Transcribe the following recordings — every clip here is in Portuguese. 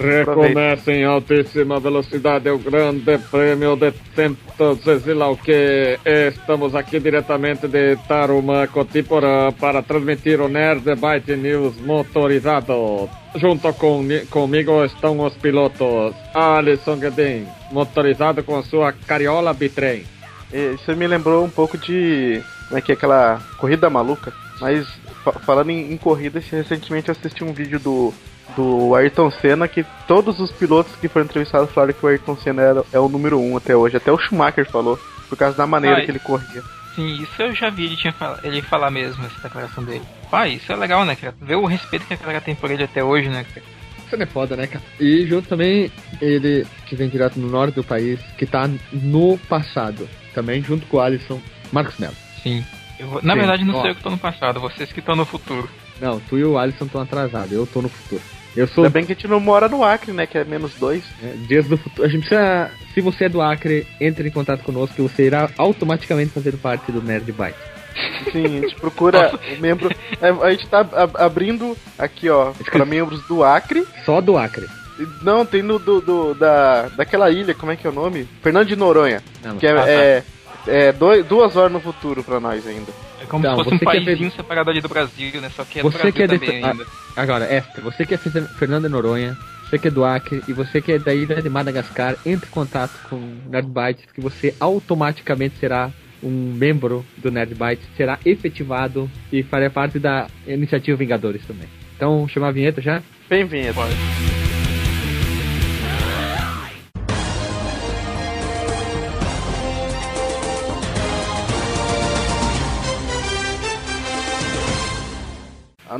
Recomeça em altíssima velocidade o grande prêmio de o que. Estamos aqui diretamente de Tarumã, Cotiporã, para transmitir o Nerd Byte News motorizado. Junto com, comigo estão os pilotos Alisson Guedin, motorizado com sua cariola bitrem. Isso me lembrou um pouco de. Como é que é aquela corrida maluca? Mas falando em, em corrida, recentemente eu assisti um vídeo do do Ayrton Senna que todos os pilotos que foram entrevistados falaram que o Ayrton Senna era, é o número um até hoje. Até o Schumacher falou, por causa da maneira ah, que ele corria. Sim, isso eu já vi ele, tinha ele falar mesmo, essa declaração dele. Ah, isso é legal, né, cara? Ver o respeito que a cara tem por ele até hoje, né, cara? Isso é foda, né, cara? E junto também ele que vem direto no norte do país, que tá no passado. Também junto com o Alisson, Marcos Melo. Sim. Eu, na Sim. verdade, não Ó. sei eu que tô no passado, vocês que estão no futuro. Não, tu e o Alisson estão atrasados, eu tô no futuro. Eu sou. Ainda bem que a gente não mora no Acre, né? Que é menos dois. É, dias do futuro. A gente precisa. Se você é do Acre, entre em contato conosco que você irá automaticamente fazer parte do Nerd Byte. Sim, a gente procura o membro. É, a gente tá abrindo aqui, ó, para membros do Acre. Só do Acre. Não, tem no do, do, da, daquela ilha, como é que é o nome? Fernando de Noronha. Não, que é, ah, tá. é, é dois, duas horas no futuro para nós ainda. É como então, se fosse um paísinho separado ali do Brasil, né? Só que é você do Brasil que é também de... ainda. Ah, agora, Esther, você que é Fernanda Noronha, você que é do Acre e você que é da ilha de Madagascar, entre em contato com o Nerdbytes que você automaticamente será um membro do Nerdbytes, será efetivado e fará parte da iniciativa Vingadores também. Então, chamar a vinheta já? Bem vinheta. A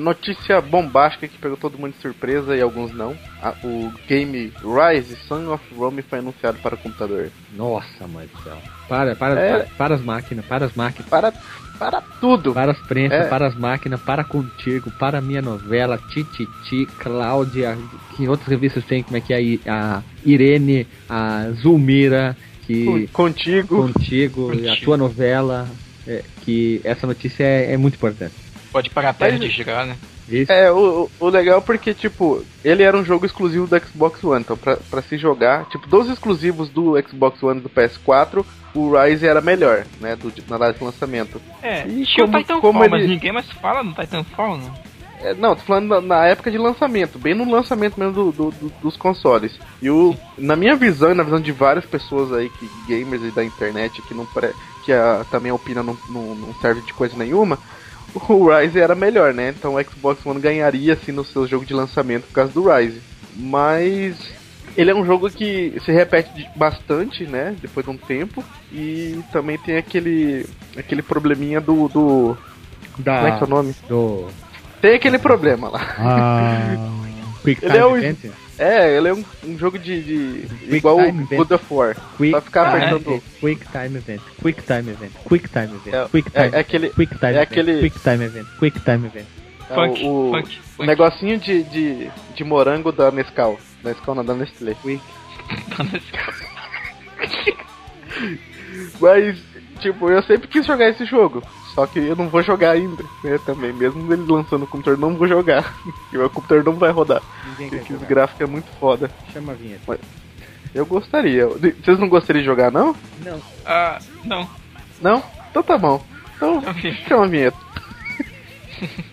notícia bombástica que pegou todo mundo de surpresa e alguns não. A, o game Rise Son of Rome foi anunciado para o computador. Nossa, mãe do céu. Para, para, é... para, para, as máquinas, para as máquinas. Para, para tudo. Para as prensas, é... para as máquinas, para contigo, para a minha novela, Tititi, Cláudia, que outras revistas tem, como é que é a Irene, a Zulmira, que... Contigo. Contigo, contigo. a tua novela, é, que essa notícia é, é muito importante. Pode parar a terra de girar, né? Isso. É, o, o legal é porque, tipo, ele era um jogo exclusivo do Xbox One, então pra, pra se jogar, tipo, dos exclusivos do Xbox One e do PS4, o Rise era melhor, né, do, na data de lançamento. É, e tinha como, o Titanfall, como ele... mas ninguém mais fala no Titanfall, né? É, não, tô falando na, na, época de lançamento, bem no lançamento mesmo do, do, do, dos consoles. E o, na minha visão e na visão de várias pessoas aí, que gamers e da internet, que não que a, também a opina não, não, não serve de coisa nenhuma, o Rise era melhor, né? Então o Xbox One ganharia assim no seu jogo de lançamento por causa do Rise. Mas ele é um jogo que se repete bastante, né? Depois de um tempo. E também tem aquele. aquele probleminha do. do da, como é que é o nome? Do. Tem aquele problema lá. Ah, Quick Time ele é Event? É, ele é um, um jogo de. de igual o God of War. Quick Só ficar apertando. Quick Time Event. Quick Time Event. Quick Time Event. É, quick Time. É, é aquele. Quick Time é aquele. Quick Time Event. Quick Time Event. É funk, o, funk, o funk. negocinho de, de, de morango da Nescau. Da Nescau não, da Nestlé. Quick. da Nescau. Mas, tipo, eu sempre quis jogar esse jogo. Só que eu não vou jogar ainda, né? Também, mesmo ele lançando o computador, não vou jogar. E o computador não vai rodar. porque os gráficos é muito foda. Chama a vinheta. Mas eu gostaria. Vocês não gostariam de jogar, não? Não. Ah, não. Não? Então tá bom. Então, chama a vinheta.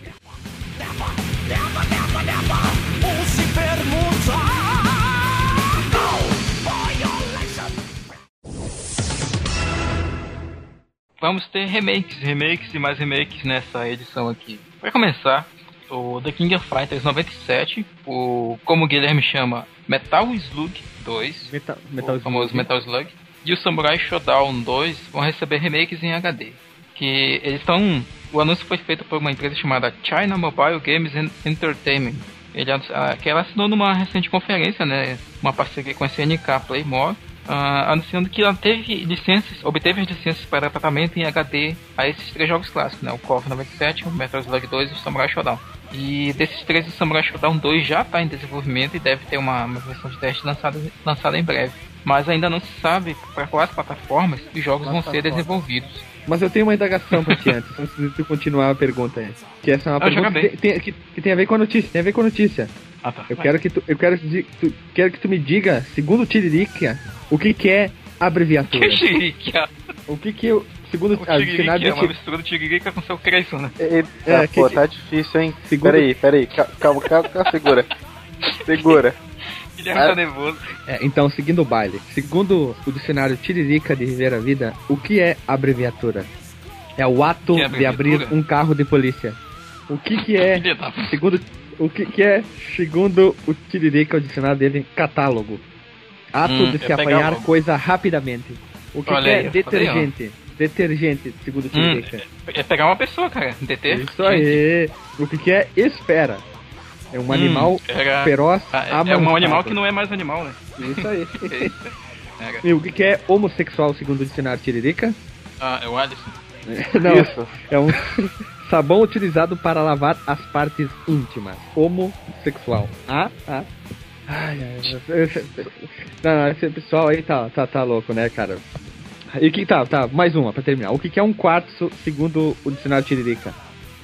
vamos ter remakes, remakes e mais remakes nessa edição aqui. Para começar, o The King of Fighters 97, o como o Guilherme chama, Metal Slug 2, Metal, Metal o famoso Slug. Metal Slug, e o Samurai Shodown 2 vão receber remakes em HD. Que eles estão. O anúncio foi feito por uma empresa chamada China Mobile Games Entertainment. Ele, que ela assinou numa recente conferência, né, uma parceria com a SNK Playmore, uh, anunciando que ela teve licenças, obteve as licenças para tratamento em HD a esses três jogos clássicos, né? O KOF 97, o Metal Slug 2 e o Samurai Shodown. E desses três, o Samurai Shodown 2 já está em desenvolvimento e deve ter uma, uma, versão de teste lançada, lançada em breve. Mas ainda não se sabe para quais plataformas os jogos vão ser desenvolvidos. Mas eu tenho uma indagação pra ti antes, antes de tu continuar a pergunta aí. Que essa é uma Ah, joga pergunta que tem, que, que tem a ver com a notícia, tem a ver com a notícia. Ah, tá. Eu vai. quero que tu, eu quero, que tu, quero que tu me diga, segundo o Tiririca, o que que é abreviatura. Que xirica? o que que eu, segundo O a dicionário Tiririca é uma mistura do Tiririca com seu Creyson, né? Eita, É, pô, que- tá difícil, hein? Segundo- Peraí, peraí, ca- calma, calma, calma, segura. Segura. Guilherme tá nervoso. É, então, seguindo o baile. Segundo o dicionário Tiririca de Viver a Vida, o que é abreviatura? É o ato é de abrir um carro de polícia. O que que é, segundo, o que que é, segundo o Tiririca, o dicionário dele, catálogo? Ato Hum, de é se apanhar logo. coisa rapidamente. O que, que aí, é ó. detergente? Detergente, segundo o Hum, Tiririca. é pegar uma pessoa, cara. Isso aí. O que que é esfera? É um Hum, animal era- feroz, Ah, é- é um animal que não é mais animal, né? Isso aí. Era- E o que é homossexual, segundo o dicionário Tiririca? Ah, é o Alisson. Não, Isso. é um sabão utilizado para lavar as partes íntimas. Homossexual. Ah, ah. Ai, ai, esse- não, esse pessoal aí tá, tá, tá louco, né, cara? E que tá, tá, mais uma pra terminar. O que que é um quartzo, segundo o dicionário Tiririca?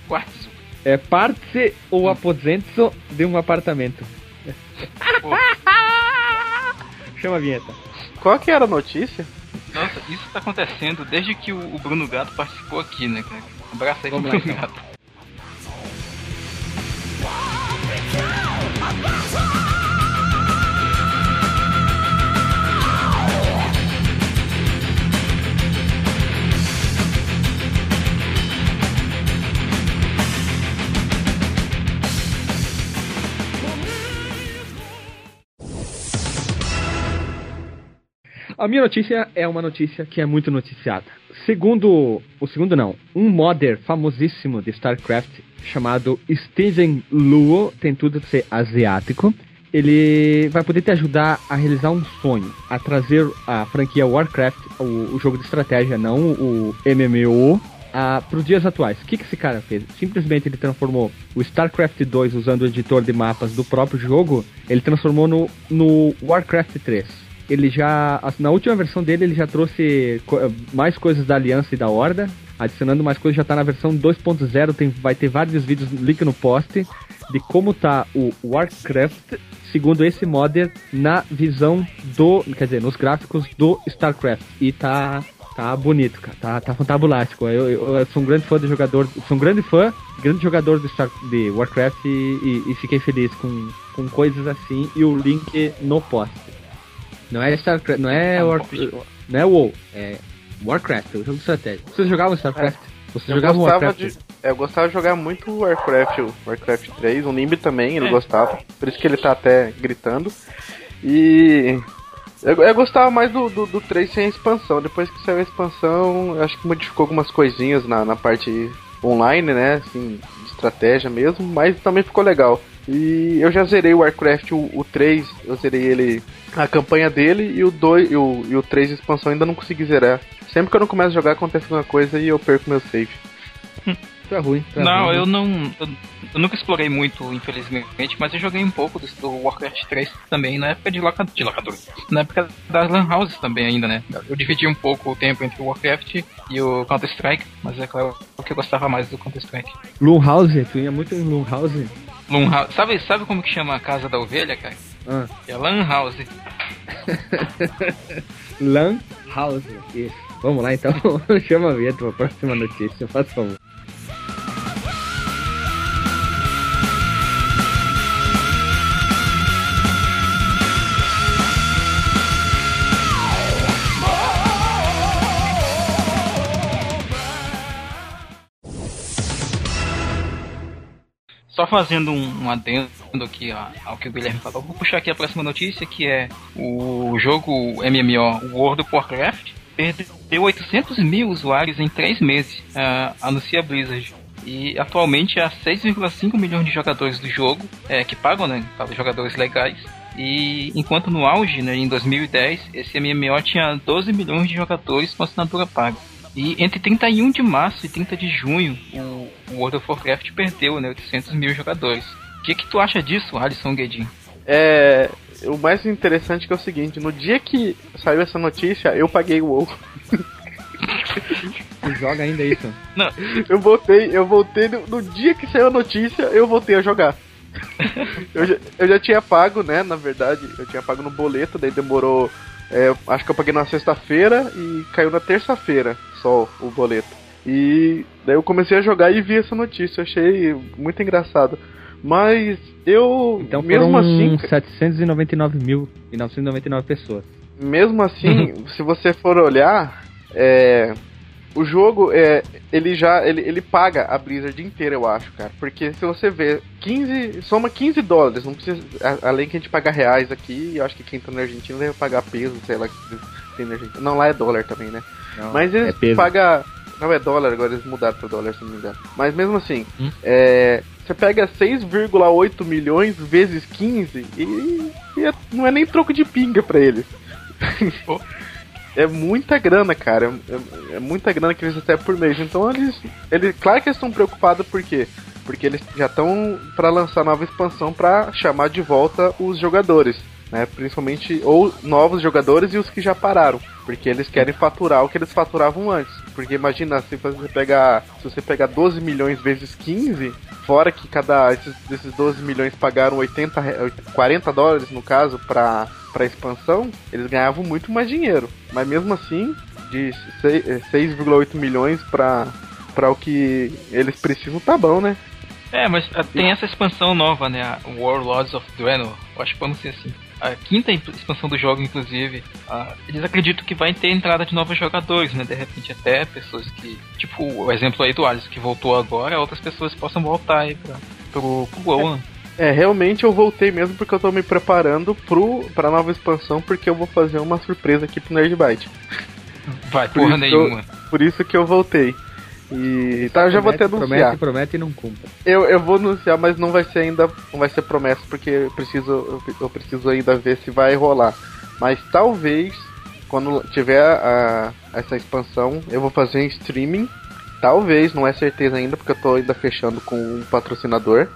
Quartzo. É parte ou aposento de um apartamento. Chama a vinheta. Qual que era a notícia? nossa, isso tá acontecendo desde que o Bruno Gato participou aqui, né, cara? Abraço aí pro Vamos Bruno então. Gato. A minha notícia é uma notícia que é muito noticiada. Segundo, o segundo não, um modder famosíssimo de StarCraft chamado Steven Luo, tem tudo de ser asiático. Ele vai poder te ajudar a realizar um sonho, a trazer a franquia Warcraft, o, o jogo de estratégia, não o MMO, para os dias atuais. O que, que esse cara fez? Simplesmente ele transformou o StarCraft 2 usando o editor de mapas do próprio jogo, ele transformou no, no Warcraft 3 ele já na última versão dele ele já trouxe mais coisas da Aliança e da Horda, adicionando mais coisas já tá na versão 2.0, tem vai ter vários vídeos link no post de como tá o Warcraft segundo esse modder na visão do, quer dizer, nos gráficos do StarCraft e tá tá bonito, cara, tá tá fantabulástico. Eu, eu, eu sou um grande fã do jogador, sou um grande fã, grande jogador do Star, de Warcraft e, e- e fiquei feliz com com coisas assim e o link no post. Não é StarCraft, não é Ah, War, palpite. não é WoW, é Warcraft, é o jogo de estratégia. Vocês jogavam StarCraft? Vocês Eu jogavam Warcraft? de, eu gostava de jogar muito Warcraft, o Warcraft 3, o Nimb também, ele É. gostava, por isso que ele tá até gritando. E eu, eu gostava mais do, do, do 3 sem a expansão. Depois que saiu a expansão, eu acho que modificou algumas coisinhas na, na parte online, né? Assim, de estratégia mesmo, mas também ficou legal. E eu já zerei o Warcraft, o, o 3, eu zerei ele, a campanha dele, e o 2 e o, e o 3 de expansão ainda não consegui zerar. Sempre que eu não começo a jogar acontece alguma coisa e eu perco meu save. É ruim. é Não, ruim. eu não. Eu, eu nunca explorei muito, infelizmente, mas eu joguei um pouco do, do Warcraft 3 também, na época de, loca, de locador. Na época das Lan Houses também, ainda, né? Eu dividi um pouco o tempo entre o Warcraft e o Counter-Strike, mas é claro que eu gostava mais do Counter-Strike. Loonhouse, tu ia muito em? Lan House. Sabe, sabe como que chama a casa da ovelha, cara? Ah. É Lan House. Lan House. Isso. Vamos lá então. Chama a vinheta pra próxima notícia, faz favor. Fazendo um, um adendo aqui ó, ao que o Guilherme falou, vou puxar aqui a próxima notícia, que é o jogo MMO World of Warcraft perdeu 800 mil usuários em 3 meses, ah, anuncia Blizzard. E atualmente há 6,5 milhões de jogadores do jogo, é, que pagam, né, para jogadores legais. E enquanto no auge, né, em 2010, esse MMO tinha 12 milhões de jogadores com assinatura paga. E entre 31 de março e 30 de junho, o World of Warcraft perdeu né, 800 mil jogadores. O que, que tu acha disso, Alisson Guedin? É. O mais interessante que é o seguinte, no dia que saiu essa notícia, eu paguei o WoW. Você joga ainda isso? Não. Eu voltei, eu voltei no, no dia que saiu a notícia, eu voltei a jogar. eu, já, eu já tinha pago, né? Na verdade, eu tinha pago no boleto, daí demorou. É, acho que eu paguei na sexta-feira e caiu na terça-feira só o boleto. E daí eu comecei a jogar e vi essa notícia, achei muito engraçado. Mas eu. Então mesmo foram assim. 799.999 pessoas. Mesmo assim, se você for olhar, é, o jogo é, ele já ele, ele paga a Blizzard inteira, eu acho, cara. Porque se você vê 15, soma 15 dólares, não precisa além que a gente paga reais aqui, eu acho que quem tá na Argentina deve pagar peso, sei lá, tem na Argentina. Não, lá é dólar também, né? Não, Mas eles é pagam não é dólar, agora eles mudaram pra dólar, se não me engano. Mas mesmo assim, Hum? é, você pega 6,8 milhões vezes 15 e, e é- não é nem troco de pinga pra eles. É muita grana, cara. É, é muita grana que eles recebem por mês. Então eles. eles claro que eles estão preocupados por quê? Porque eles já estão para lançar nova expansão para chamar de volta os jogadores. Né? Principalmente ou novos jogadores e os que já pararam. Porque eles querem faturar o que eles faturavam antes. Porque imagina se você pegar. Se você pegar 12 milhões vezes 15, fora que cada. Esses, esses 12 milhões pagaram 80, re- 40 dólares no caso pra, pra expansão, eles ganhavam muito mais dinheiro. Mas mesmo assim, de sei- eh, 6,8 milhões pra, pra o que eles precisam, tá bom, né? É, mas ah, tem essa expansão nova, né? A Warlords of Draenor. Acho que pode ser assim. A quinta expansão do jogo, inclusive. ah, eles acreditam que vai ter entrada de novos jogadores, né? De repente até pessoas que. Tipo o exemplo aí do Alisson que voltou agora, outras pessoas possam voltar aí pra, pro, pro? É, realmente eu voltei mesmo porque eu tô me preparando pro, pra nova expansão, porque eu vou fazer uma surpresa aqui pro Nerdbyte. Vai, Por porra que eu- nenhuma. Por isso que eu voltei. E tá, eu já vou até anunciar. Promete, promete e não cumpre. Eu, eu vou anunciar, mas não vai ser ainda, não vai ser promessa, porque eu preciso, eu, eu preciso ainda ver se vai rolar. Mas talvez, quando tiver a, essa expansão, eu vou fazer em streaming. Talvez, não é certeza ainda, porque eu tô ainda fechando com um patrocinador.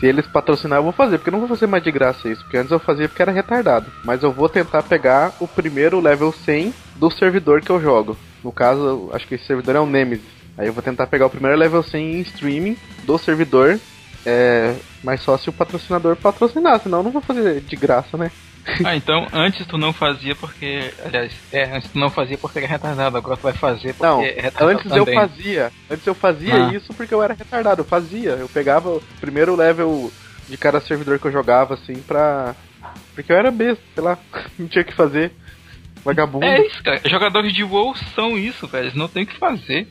Se eles patrocinar, eu vou fazer, porque eu não vou fazer mais de graça isso, porque antes eu fazia porque era retardado. Mas eu vou tentar pegar o primeiro level 100 do servidor que eu jogo. No caso, acho que esse servidor é o Nemesis. Aí eu vou tentar pegar o primeiro level 100 em streaming do servidor. É, mas só se o patrocinador patrocinar, senão eu não vou fazer de graça, né? Ah, então antes tu não fazia porque. Aliás, é, antes tu não fazia porque era retardado, agora tu vai fazer porque Não, é retardado. antes eu também. fazia. Antes eu fazia Ah. isso porque eu era retardado. Eu fazia. Eu pegava o primeiro level de cada servidor que eu jogava, assim, pra. Porque eu era besta, sei lá. Não tinha o que fazer. Vagabundo. É isso, cara. Jogadores de WoW são isso, velho. Eles não tem o que fazer.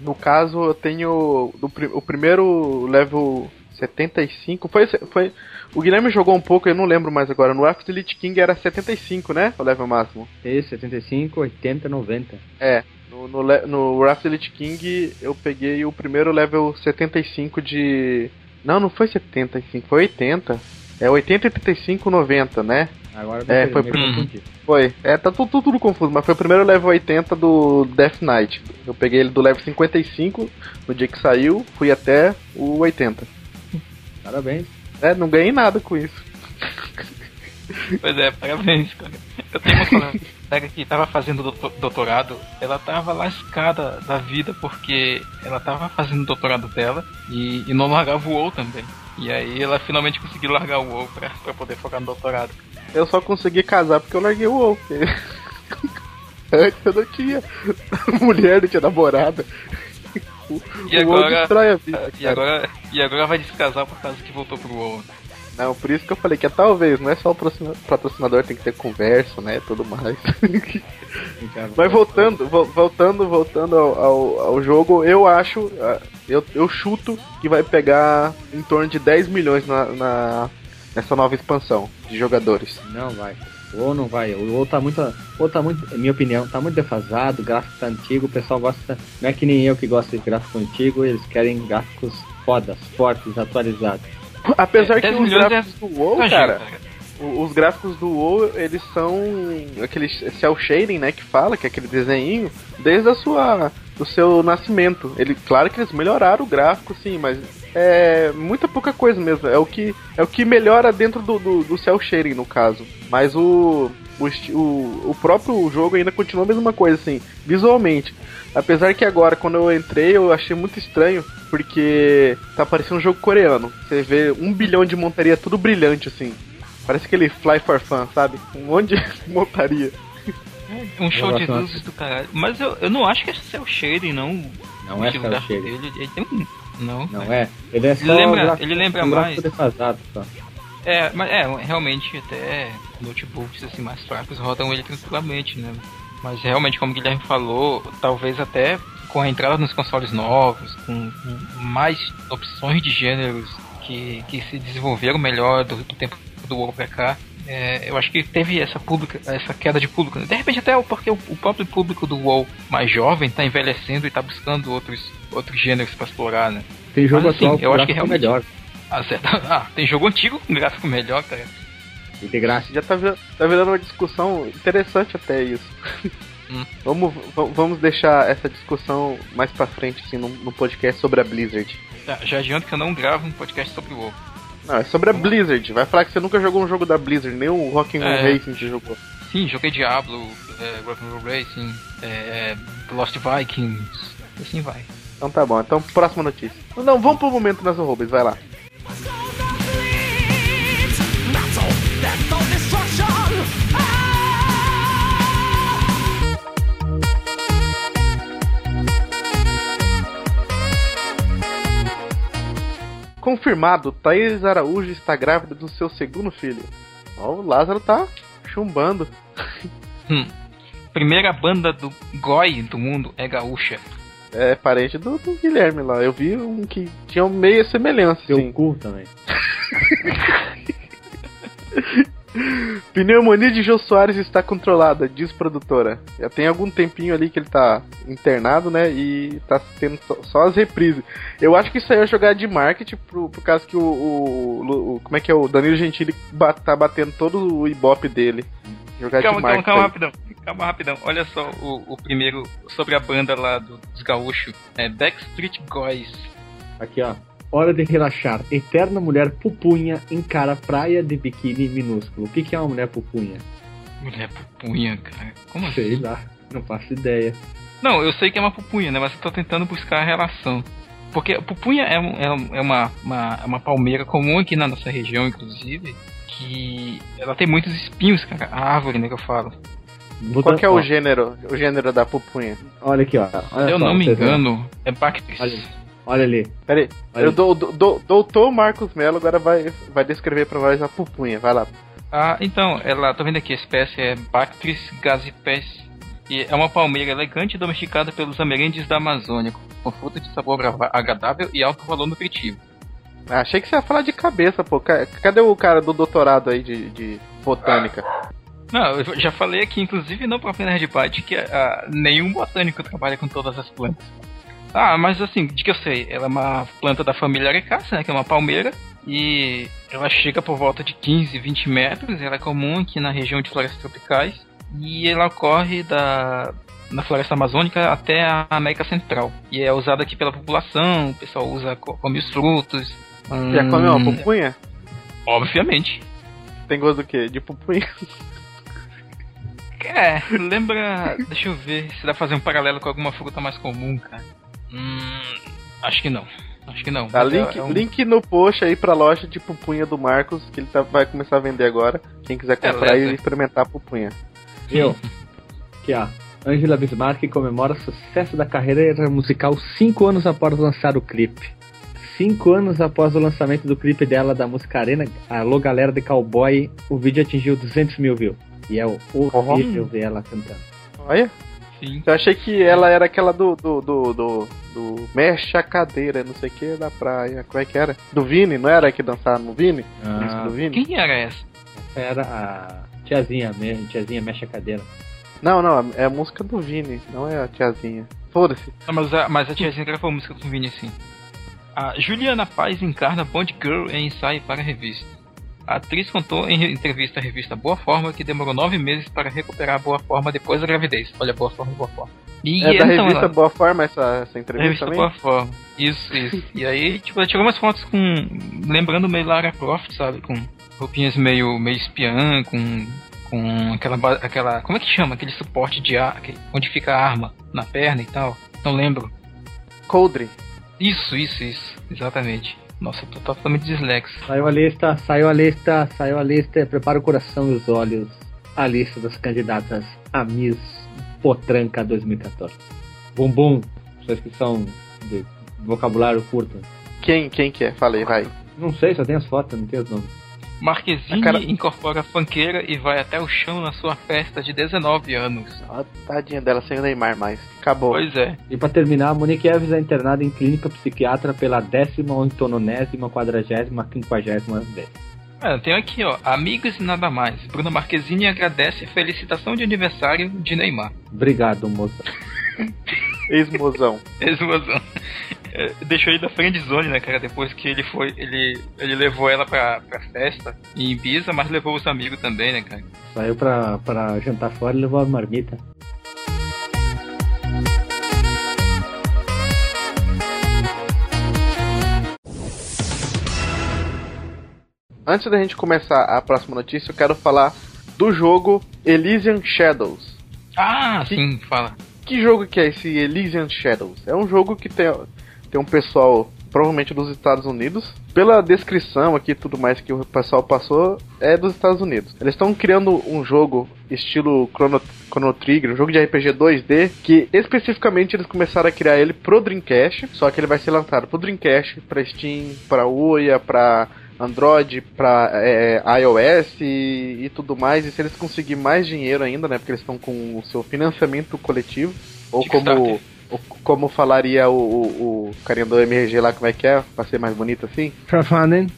No caso, eu tenho o primeiro level 75. Foi, foi. O Guilherme jogou um pouco, eu não lembro mais agora. No After Elite King era 75, né? O level máximo. Esse, 75, 80, 90. É. No, no, no Raft Elite King eu peguei o primeiro level 75 de. Não, não foi 75, foi 80. É 80, 85, 90, né? Agora É, foi me pro- confundi. Foi. É, tá tudo, tudo, tudo confuso, mas foi o primeiro level 80 do Death Knight. Eu peguei ele do level 55 no dia que saiu, fui até o 80. Parabéns. É, não ganhei nada com isso. Pois é, parabéns, cara. Eu tenho uma colega que tava fazendo doutor- doutorado, ela tava lascada da vida porque ela tava fazendo o doutorado dela e, e não largava o WoW também. E aí ela finalmente conseguiu largar o WoW pra, pra poder focar no doutorado. Eu só consegui casar porque eu larguei o WoW. porque Antes eu não tinha mulher, não tinha namorada. E o WoW agora- destrói a vida. E cara. agora, e agora vai descasar por causa que voltou pro WoW. Não, por isso que eu falei que é talvez, não é só o patrocina- patrocinador, tem que ter conversa, né? Tudo mais. Mas voltando, vo- voltando, voltando ao, ao, ao jogo, eu acho, ah, eu, eu chuto que vai pegar em torno de 10 milhões na, na- nessa nova expansão de jogadores. Não vai. O WoW não vai. O WoW tá muito. O WoW tá muito. Em minha opinião, tá muito defasado. O gráfico tá antigo. O pessoal gosta. Não é que nem eu que gosto de gráfico antigo. Eles querem gráficos fodas, fortes, atualizados. Apesar É, que 10 os milhões gráficos do WoW, Exagero, cara, o- os gráficos do WoW, eles são aquele cel shading, né, que fala, que é aquele desenho, desde a sua do seu nascimento. Ele, claro que eles melhoraram o gráfico, sim, mas é muita pouca coisa mesmo. É o que é o que melhora dentro do, do, do cel shading no caso. Mas o o, o, próprio jogo ainda continua a mesma coisa, assim, visualmente. Apesar que agora, quando eu entrei, eu achei muito estranho, porque tá parecendo um jogo coreano. Você vê um bilhão de montaria tudo brilhante, assim. Parece aquele Fly for Fun, sabe? Um monte de montaria. É um show de luzes do caralho. Mas eu, eu não acho que esse é o shading, não. Não é só o shading. Ele, ele tem um... Não, não é. Ele é só ele lembra, ele lembra mais. Defasado, só. É, mas é, realmente até notebooks assim mais fracos rodam ele tranquilamente, né? Mas realmente, como o Guilherme falou, talvez até com a entrada nos consoles novos, com mais opções de gêneros que, que se desenvolveram melhor do, do tempo do WoW pra cá, é, eu acho que teve essa pública, essa queda de público. De repente até porque o, o próprio público do WoW mais jovem está envelhecendo e está buscando outros, outros gêneros para explorar, né? Tem jogo Mas, assim, atual eu acho que realmente melhor. Ah, ah, tem jogo antigo com gráfico melhor, cara. E de graça. Já tá, tá virando uma discussão interessante até isso. Hum. Vamos, vamos deixar essa discussão mais pra frente, assim, no, no podcast sobre a Blizzard. Tá, já adianto que eu não gravo um podcast sobre o WoW. Não, é sobre a Blizzard. Vai falar que você nunca jogou um jogo da Blizzard, nem o Rock'n'Roll é... Racing você jogou. Sim, joguei Diablo, é, Rock'n'Roll Racing, é, é, Lost Vikings, assim vai. Então tá bom, então próxima notícia. Não, vamos pro momento das roubas, vai lá. Confirmado, Thaís Araújo está grávida do seu segundo filho. Ó, o Lázaro tá chumbando. Hum. Primeira banda do Goi do mundo é gaúcha. É parente do, do, Guilherme lá. Eu vi um que tinha meia semelhança. Seu assim. cu também. Pneumonia de Jô Soares está controlada, diz produtora. Já tem algum tempinho ali que ele tá internado, né? E tá tendo só, só as reprises. Eu acho que isso aí é jogar de marketing por, por causa que o, o, o, Como é que é? O Danilo Gentili tá batendo todo o ibope dele. Jogar calma, de marketing. Calma, calma, rapidão. Calma, rapidão. Olha só o, o primeiro sobre a banda lá do, dos gaúchos. É Backstreet Boys. Aqui, ó. Hora de relaxar. Eterna mulher pupunha encara praia de biquíni minúsculo. O que, que é uma mulher pupunha? Mulher pupunha, cara. Como sei assim? lá, não faço ideia. Não, eu sei que é uma pupunha, né? Mas eu tô tentando buscar a relação. Porque pupunha é, é, é uma, uma, uma palmeira comum aqui na nossa região, inclusive, que ela tem muitos espinhos, cara. A árvore, né, que eu falo. Qual que é o gênero, o gênero da pupunha? Olha aqui, ó. Olha eu só, não me engano, é Bactris. Olha. Olha ali. Peraí. Eu dou, dou, doutor Marcos Melo agora vai, vai descrever pra nós a pupunha. Vai lá. Ah, então, ela, tô vendo aqui, a espécie é Bactris gazipes. E é uma palmeira elegante domesticada pelos ameríndios da Amazônia, com fruta de sabor agradável e alto valor nutritivo. Ah, achei que você ia falar de cabeça, pô. Cadê o cara do doutorado aí de, de botânica? Não, eu já falei aqui, inclusive no próprio Nerdbite, que uh, nenhum botânico trabalha com todas as plantas. Ah, mas assim, de que eu sei, ela é uma planta da família Arecácea, né, que é uma palmeira, e ela chega por volta de 15, 20 metros, ela é comum aqui na região de florestas tropicais, e ela ocorre da, na floresta amazônica até a América Central. E é usada aqui pela população, o pessoal usa, come os frutos. Hum... Já comeu uma pupunha? Obviamente. Tem gosto do quê? De pupunha? É, lembra. Deixa eu ver se dá pra fazer um paralelo com alguma fruta mais comum, cara. Hum, acho que não. Acho que não. Tá, link, é, é um... link no post aí pra loja de pupunha do Marcos, que ele tá, vai começar a vender agora. Quem quiser é, comprar é, e experimentar a pupunha. Eu. Aqui, ó. Angela Bismarck comemora o sucesso da carreira musical cinco anos após lançar o clipe. Cinco anos após o lançamento do clipe dela da música Arena, Alô Galera de Cowboy, o vídeo atingiu 200 mil views. E é horrível ver ela cantando. Olha. Sim. Eu achei que ela era aquela do. do. do. do, do mexe a cadeira, não sei o que, da praia. Como é que era? Do Vini, não era que dançava no Vini? Ah, do Vini? Quem era essa? Era a tiazinha mesmo, tiazinha mexe a cadeira. Não, não, é a música do Vini, não é a tiazinha. Foda-se. Mas a, mas a tiazinha gravou a música do Vini sim. A Juliana Paz encarna Bond Girl em ensaio para a revista. A atriz contou em entrevista à revista Boa Forma que demorou nove meses para recuperar a boa forma depois da gravidez. Olha, boa forma, boa forma. E é da revista ela... Boa Forma essa, essa entrevista revista também? Boa Forma. Isso, isso. e aí, tipo, ela tirou umas fotos com... Lembrando meio Lara Croft, sabe? Com roupinhas meio, meio espiã, com, com aquela, aquela. Como é que chama? Aquele suporte de ar, aquele- onde fica a arma na perna e tal. Não lembro. Coldre. Isso, isso, isso. Exatamente. Nossa, eu tô totalmente dislexo. Saiu a lista, saiu a lista, saiu a lista. Prepara o coração e os olhos. A lista das candidatas a Miss Potranca 2014. Bumbum, sua inscrição de vocabulário curto. Quem, quem que é? Falei, vai. Não sei, só tem as fotos, não tem os nomes. Marquezine cara- incorpora a fanqueira e vai até o chão na sua festa de 19 anos. Ó, tadinha dela sem o Neymar mais. Acabou. Pois é. E pra terminar, Monique Eves é internada em clínica psiquiatra pela décima, ontononésima, quadragésima, quinquagésima vez. Ah, eu tenho aqui, ó. Amigos e nada mais. Bruna Marquezine agradece a felicitação de aniversário de Neymar. Obrigado, moça. Ex-mozão. Explosão. É, Deixou ele da friend zone, né, cara? Depois que ele foi. Ele, ele levou ela pra, pra festa em Ibiza, mas levou os amigos também, né, cara? Saiu pra, pra jantar fora e levou a marmita. Antes da gente começar a próxima notícia, eu quero falar do jogo Elysian Shadows. Ah, Que- sim, fala. Que jogo que é esse Elysian Shadows? É um jogo que tem, tem um pessoal, provavelmente dos Estados Unidos. Pela descrição aqui tudo mais que o pessoal passou, é dos Estados Unidos. Eles estão criando um jogo estilo Chrono, Chrono Trigger, um jogo de RPG 2D, que especificamente eles começaram a criar ele pro Dreamcast, só que ele vai ser lançado pro Dreamcast, pra Steam, pra Ouya, pra Android, pra é, iOS e, e tudo mais. E se eles conseguirem mais dinheiro ainda, né? Porque eles estão com o seu financiamento coletivo, ou como, como falaria o, o, o carinha do MRG lá, como é que é? Pra ser mais bonito assim? Crowdfunding.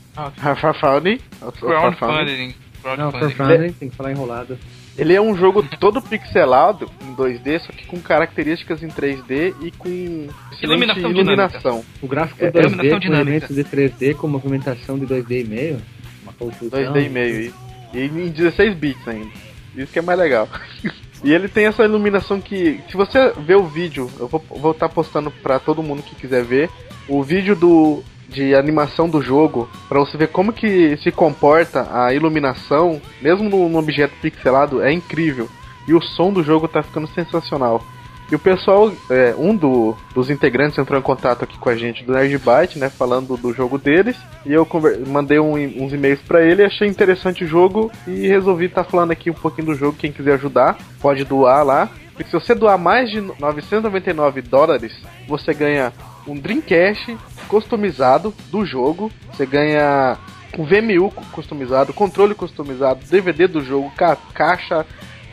Crowdfunding. Crowdfunding. Não, Crowdfunding. crowdfunding, tem que falar enrolado. Ele é um jogo todo pixelado em 2D, só que com características em 3D e com Iluminação iluminação. O gráfico É, 2D iluminação com dinâmica. elementos de 3D com movimentação de 2D e meio. Uma confusão. 2D e meio. E, e em 16 bits ainda. Isso que é mais legal. e ele tem essa iluminação que, se você ver o vídeo, eu vou estar postando pra todo mundo que quiser ver, o vídeo do de animação do jogo, pra você ver como que se comporta a iluminação, mesmo no objeto pixelado, é incrível. E o som do jogo tá ficando sensacional. E o pessoal, é, um do- dos integrantes entrou em contato aqui com a gente do Nerdbyte, né, falando do jogo deles, e eu mandei um uns e-mails pra ele, achei interessante o jogo e resolvi estar falando aqui um pouquinho do jogo, quem quiser ajudar, pode doar lá. E se você doar mais de 999 dólares, você ganha um Dreamcast customizado do jogo, você ganha um VMU customizado, controle customizado, DVD do jogo, ca- caixa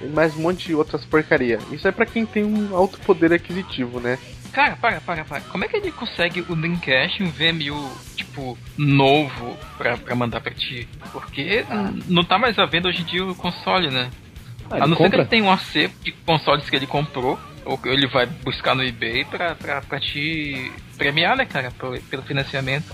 e mais um monte de outras porcaria. Isso é pra quem tem um alto poder aquisitivo, né? Cara, para, para, para. Como é que ele consegue o Dreamcast, um VMU, tipo, novo pra, pra mandar pra ti? Porque não tá mais à venda hoje em dia o console, né? Ah, a não ser que compra. ele tenha um acervo de consoles que ele comprou, ou que ele vai buscar no eBay pra, pra, pra te premiar, né, cara, pelo, pelo financiamento.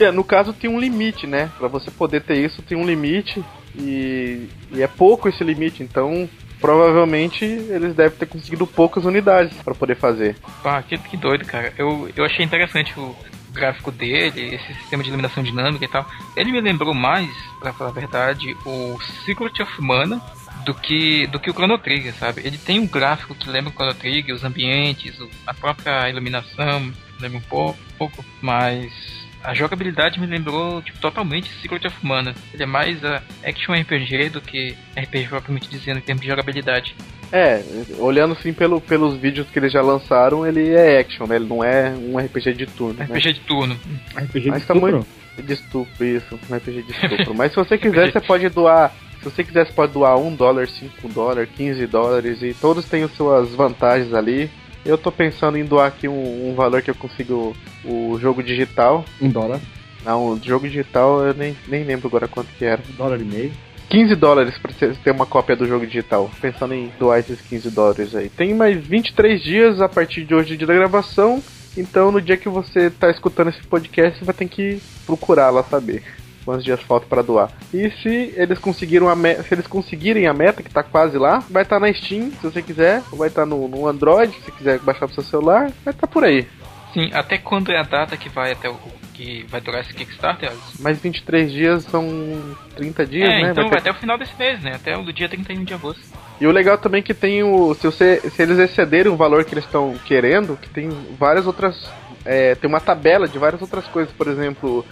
É, no caso tem um limite, né? Pra você poder ter isso tem um limite e, e é pouco esse limite, então provavelmente eles devem ter conseguido poucas unidades pra poder fazer. Ah, que, que doido, cara. Eu, eu achei interessante o gráfico dele, esse sistema de iluminação dinâmica e tal. Ele me lembrou mais, pra falar a verdade, o Secret of Mana do que, do que o Chrono Trigger, sabe? Ele tem um gráfico que lembra o Chrono Trigger, os ambientes, a própria iluminação, lembra um pouco, pouco mas a jogabilidade me lembrou tipo, totalmente Secret of Mana. Ele é mais a action RPG do que RPG propriamente dizendo em termos de jogabilidade. É, olhando assim pelo, pelos vídeos que eles já lançaram, ele é action, né? Ele não é um RPG de turno. Né? RPG de turno. RPG de Mas tá estupro. muito- De estupro, isso, um RPG de estupro. Mas se você quiser, você pode doar. Se você quiser, você pode doar 1 dólar, 5 dólares, 15 dólares e todos têm as suas vantagens ali. Eu tô pensando em doar aqui um, um valor que eu consigo o jogo digital. Um dólar, Não, o jogo digital eu nem, nem lembro agora quanto que era. um dólar e meio. 15 dólares pra você ter uma cópia do jogo digital. Pensando em doar esses 15 dólares aí. Tem mais 23 dias a partir de hoje de gravação. Então no dia que você tá escutando esse podcast, você vai ter que procurar lá saber quantos dias falta para doar. E se eles conseguiram a me- se eles conseguirem a meta que tá quase lá, vai estar na Steam, se você quiser, ou vai estar no, no Android, se você quiser baixar pro seu celular, vai estar por aí. Sim, até quando é a data que vai até o. que vai durar esse Kickstarter? Mais 23 dias são 30 dias, é, né? então Vai vai ter- até o final desse mês, né? Até o dia 31 de agosto. E o legal também é que tem o. Se, você, se eles excederem o valor que eles estão querendo, que tem várias outras. é, tem uma tabela de várias outras coisas, por exemplo.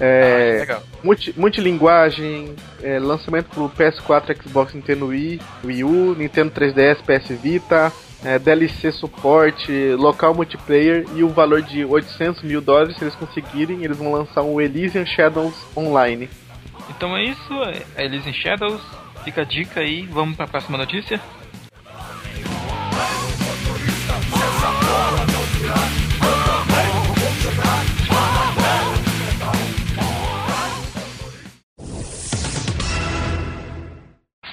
Ah, É, multi, multilinguagem, é, lançamento pro PS4, Xbox, Nintendo Wii, Wii U, Nintendo 3DS, PS Vita, é, DLC suporte, local multiplayer e o valor de 800 mil dólares. Se eles conseguirem, eles vão lançar um Elysian Shadows Online. Então é isso, é Elysian Shadows. Fica a dica aí, vamos pra próxima notícia.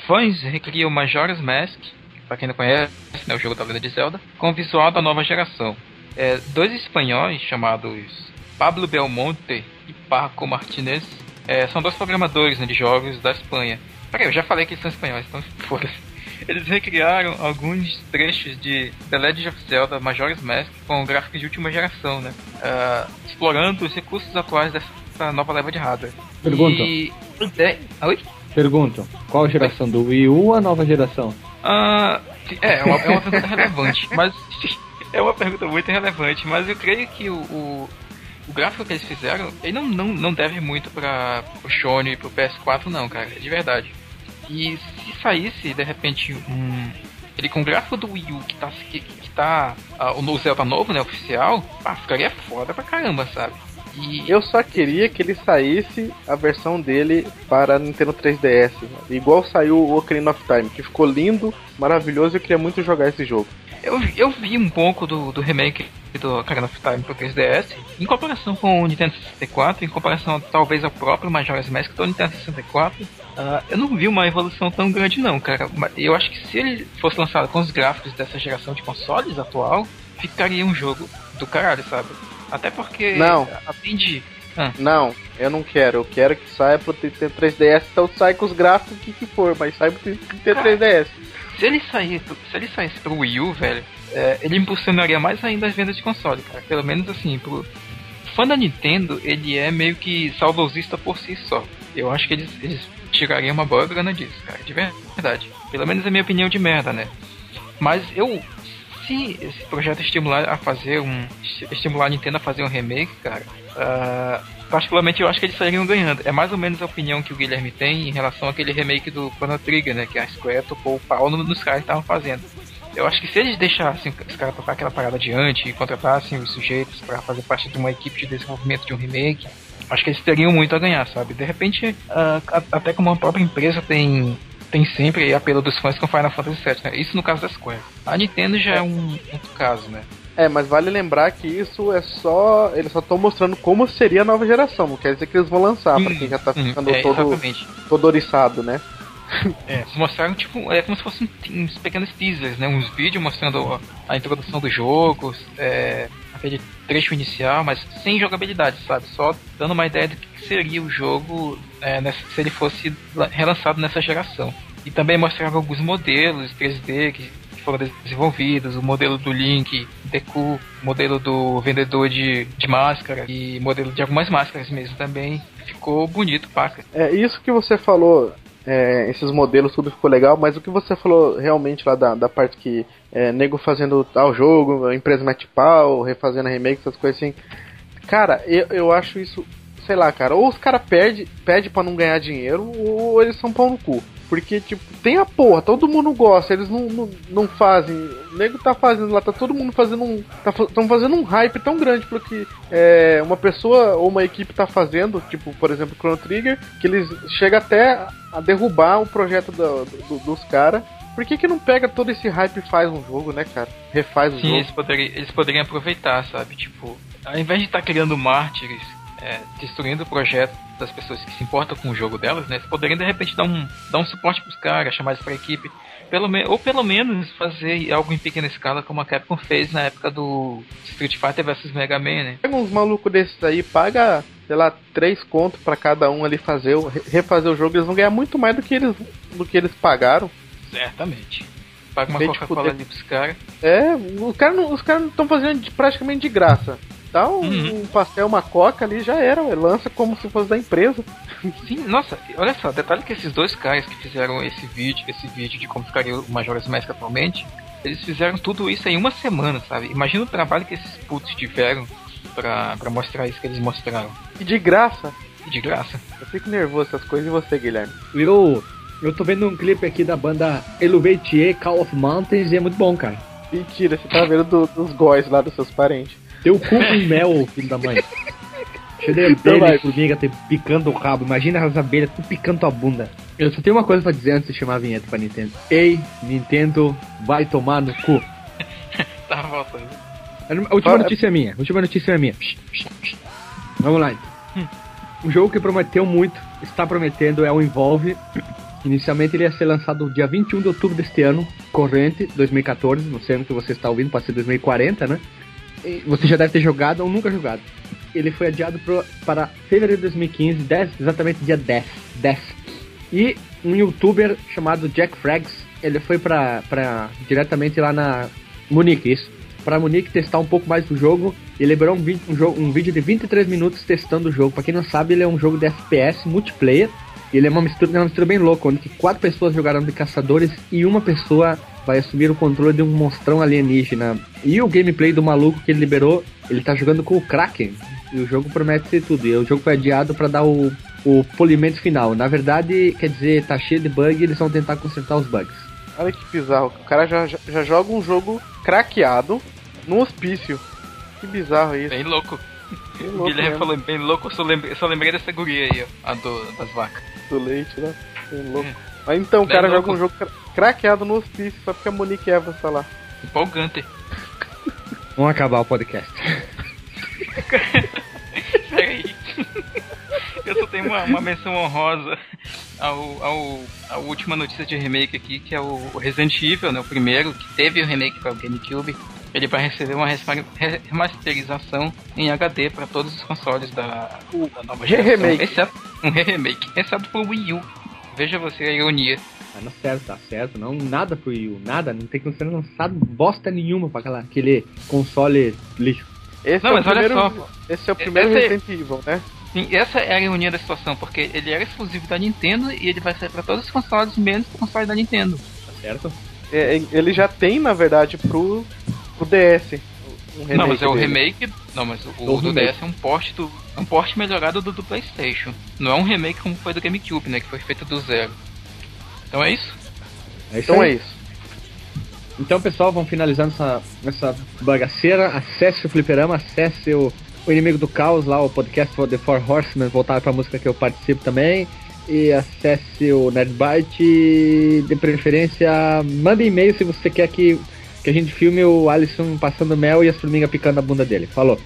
Fãs recriam Majora's Mask, pra quem não conhece, né, o jogo da Lenda de Zelda, com o visual da nova geração. É, dois espanhóis chamados Pablo Belmonte e Paco Martinez é, são dois programadores né, de jogos da Espanha. Peraí, eu já falei que eles são espanhóis, então foda-se. Eles recriaram alguns trechos de The Legend of Zelda Majora's Mask com gráficos de última geração, né? Ah, explorando os recursos atuais dessa nova leva de hardware. Pergunta. E... É... Oi? Perguntam, qual geração? Do Wii U ou a nova geração? Ah, é, é uma, é uma pergunta relevante, mas é uma pergunta muito relevante, mas eu creio que o, o, o gráfico que eles fizeram, ele não, não, não deve muito para o Sony e pro PS4 não, cara, de verdade. E se saísse, de repente, um... Ele com o gráfico do Wii U que tá, que, que tá ah, o Zelda novo, né, oficial, ah, ficaria foda pra caramba, sabe? E Eu só queria que ele saísse a versão dele para Nintendo 3DS. Igual saiu o Ocarina of Time, que ficou lindo, maravilhoso e eu queria muito jogar esse jogo. Eu, eu vi um pouco do, do remake do Ocarina of Time pro 3DS, em comparação com o Nintendo 64, em comparação talvez ao próprio Majora's Mask do Nintendo 64, ah, eu não vi uma evolução tão grande não, cara. Eu acho que se ele fosse lançado com os gráficos dessa geração de consoles atual, ficaria um jogo do caralho, sabe? Até porque, Não. de... Ah, Não, eu não quero. Eu quero que saia pro Nintendo 3DS, então sai com os gráficos que, que for, mas sai pro Nintendo 3DS. se ele pro- se ele saísse pro Wii U, velho, é, ele impulsionaria mais ainda as vendas de console, cara. Pelo menos assim, pro fã da Nintendo, ele é meio que saudosista por si só. Eu acho que eles, eles tirariam uma boa grana disso, cara, de verdade. Pelo menos é minha opinião de merda, né? Mas eu. Se esse projeto estimular a fazer um. estimular a Nintendo a fazer um remake, cara. ah, particularmente eu acho que eles sairiam ganhando. É mais ou menos a opinião que o Guilherme tem em relação àquele remake do Chrono Trigger, né? Que a Square tocou o pau no- nos caras que estavam fazendo. Eu acho que se eles deixassem os caras tocar aquela parada adiante e contratassem os sujeitos para fazer parte de uma equipe de desenvolvimento de um remake, acho que eles teriam muito a ganhar, sabe? De repente, a- até como a própria empresa tem, tem sempre apelo dos fãs com Final Fantasy VII, né? Isso no caso da Square. A Nintendo já é um outro caso, né? É, mas vale lembrar que isso é só. Eles só estão mostrando como seria a nova geração. Não quer dizer que eles vão lançar, pra quem já tá Hum, ficando é, todo, Exatamente. todo oriçado, né? É, mostraram tipo, é como se fossem uns pequenos teasers, né? Uns vídeos mostrando a introdução do jogo, é, aquele trecho inicial, mas sem jogabilidade, sabe? Só dando uma ideia do que seria o jogo é, nessa- se ele fosse la- relançado nessa geração. E também mostrava alguns modelos 3D que foram desenvolvidos, o modelo do Link, Deku, modelo do vendedor de, de máscara e modelo de algumas máscaras mesmo também. Ficou bonito, paca. É, isso que você falou, é, esses modelos, tudo ficou legal, mas o que você falou realmente lá da, da parte que é, nego fazendo tal jogo, a empresa mete pau, refazendo remake, essas coisas assim. Cara, eu, eu acho isso, sei lá, cara, ou os caras pedem pede pra não ganhar dinheiro, ou eles são pau no cu. Porque, tipo, tem a porra, todo mundo gosta, eles não, não, não fazem. O nego tá fazendo lá, tá todo mundo fazendo um. Estão fazendo um hype tão grande pelo que é, uma pessoa ou uma equipe tá fazendo, tipo, por exemplo, Chrono Trigger, que eles chegam até a derrubar o projeto do- do- dos caras. Por que, que não pega todo esse hype e faz um jogo, né, cara? Refaz o Sim, jogo. eles poderiam, eles poderiam aproveitar, sabe? Tipo, ao invés de estar criando mártires, é, destruindo o projeto das pessoas que se importam com o jogo delas, né? Eles poderiam de repente dar um, dar um suporte pros caras, chamar eles pra equipe. Pelo ou pelo menos fazer algo em pequena escala, como a Capcom fez na época do Street Fighter vs Mega Man, né? Pega uns malucos desses aí, paga, sei lá, três contos pra cada um ali fazer, refazer o jogo, eles vão ganhar muito mais do que eles, do que eles pagaram. Certamente. Paga uma de Coca-Cola ali pros caras. É, os caras não estão fazendo de- praticamente de graça. Dá um, Uhum. um pastel, uma coca ali, já era, ué. lança como se fosse da empresa. Sim, nossa, olha só, detalhe que esses dois caras que fizeram esse vídeo, esse vídeo de como ficaria o Majora's Mask atualmente, eles fizeram tudo isso em uma semana, sabe? Imagina o trabalho que esses putos tiveram pra, pra mostrar isso que eles mostraram. E de graça. E de graça. Eu fico nervoso com essas coisas. E você, Guilherme? Eu, eu tô vendo um clipe aqui da banda Eluvetier Call of Mountains e é muito bom, cara. Mentira, você tá vendo do- dos góis lá dos seus parentes. Teu cu com mel, filho da mãe. Cheio de abelha vai. e formiga te picando o rabo. Imagina as abelhas tudo picando tua bunda. Eu só tenho uma coisa pra dizer antes de chamar a vinheta pra Nintendo. Ei, Nintendo, vai tomar no cu. Tava voltando. A última Fala. notícia é minha. A última notícia é minha. Psh, psh, psh. Vamos lá, então. Um jogo que prometeu muito, está prometendo, é o Involve. Inicialmente ele ia ser lançado dia 21 de outubro deste ano, corrente, 2014. Não sei onde que você está ouvindo, pode ser 2040, né? Você já deve ter jogado ou nunca jogado. Ele foi adiado pro, para fevereiro de 2015, 10, exatamente dia 10. 10. E um youtuber chamado Jack Frags, ele foi pra, pra diretamente lá na Munique, isso. Pra Munique testar um pouco mais do jogo. E liberou um, um, jogo, um vídeo de 23 minutos testando o jogo. Pra quem não sabe, ele é um jogo de FPS multiplayer. E ele é uma mistura, é uma mistura bem louca, onde que quatro pessoas jogarão de caçadores e uma pessoa vai assumir o controle de um monstrão alienígena. E o gameplay do maluco que ele liberou, ele tá jogando com o Kraken. E o jogo promete ser tudo. E o jogo foi adiado pra dar o, o polimento final. Na verdade, quer dizer, tá cheio de bug e eles vão tentar consertar os bugs. Olha que bizarro. O cara já, já, já joga um jogo craqueado no hospício. Que bizarro isso. Bem louco. O Guilherme mesmo. falou bem louco, eu só lembrei, só lembrei dessa guria aí, ó. A do, das vacas. do leite, né? Bem louco. Mas então, o Bem cara louco. joga um jogo cra- craqueado no hospício só porque a Monique Evans tá lá. Empolgante. Vamos acabar o podcast. Peraí. Eu só tenho uma, uma menção honrosa ao, ao, à última notícia de remake aqui, que é o Resident Evil, né? O primeiro, que teve o remake para o GameCube. Ele vai receber uma remasterização em HD para todos os consoles da, da nova geração. Re-remake. Exceto um re-remake, exceto pro Wii U. Veja você a ironia. Tá no certo, tá certo. Não, nada pro Wii U, nada. Não tem que ser lançado bosta nenhuma pra aquela, aquele console lixo. Esse Não, é mas o olha primeiro, só. Esse é o primeiro Esse- Resident Evil, né? Sim, essa é a ironia da situação, porque ele era exclusivo da Nintendo e ele vai sair para todos os consoles, menos pro console da Nintendo. Tá certo? É, é, ele já tem, na verdade, pro, pro DS. um não, mas é o dele. remake. Não, mas o, O do remake. DS é um porte do. é um porte melhorado do, do Playstation. Não é um remake como foi do GameCube, né? Que foi feito do zero. Então é isso. É isso Então aí. é isso. Então, pessoal, vamos finalizando essa, essa bagaceira. Acesse o Fliperama, acesse o, o Inimigo do Caos, lá o podcast for The Four Horsemen, voltar pra música que eu participo também. E acesse o Nerdbyte. e, De preferência, mande e-mail se você quer que, que a gente filme o Alisson passando mel e as formigas picando a bunda dele. Falou.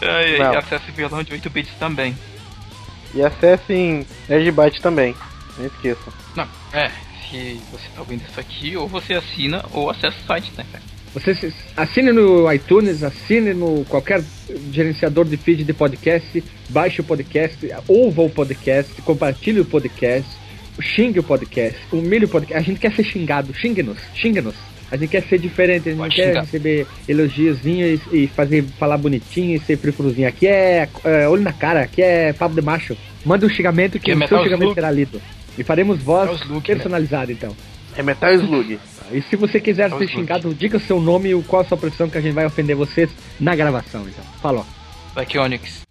É, e acesse violão de 8 bits também. E acessem Nerdbyte também. Não esqueçam. Não, é. Se você tá ouvindo isso aqui, ou você assina ou acessa o site, né, cara? Você se- assine no iTunes, assine no qualquer gerenciador de feed de podcast, baixe o podcast, ouva o podcast, compartilhe o podcast, xingue o podcast, humilhe o podcast. A gente quer ser xingado, xingue-nos, xingue-nos. A gente quer ser diferente, a gente não Pode quer xingar. receber elogiozinhos e, e fazer falar bonitinho e ser frifruzinho. Aqui é, é olho na cara, aqui é papo de macho. Manda um xingamento que é o seu xingamento será lido. E faremos voz Metal Slug, né? personalizada, então. É Metal Slug. E se você quiser Metal ser Slug. xingado, diga o seu nome e qual a sua profissão que a gente vai ofender vocês na gravação, então. Falou. Like Onyx.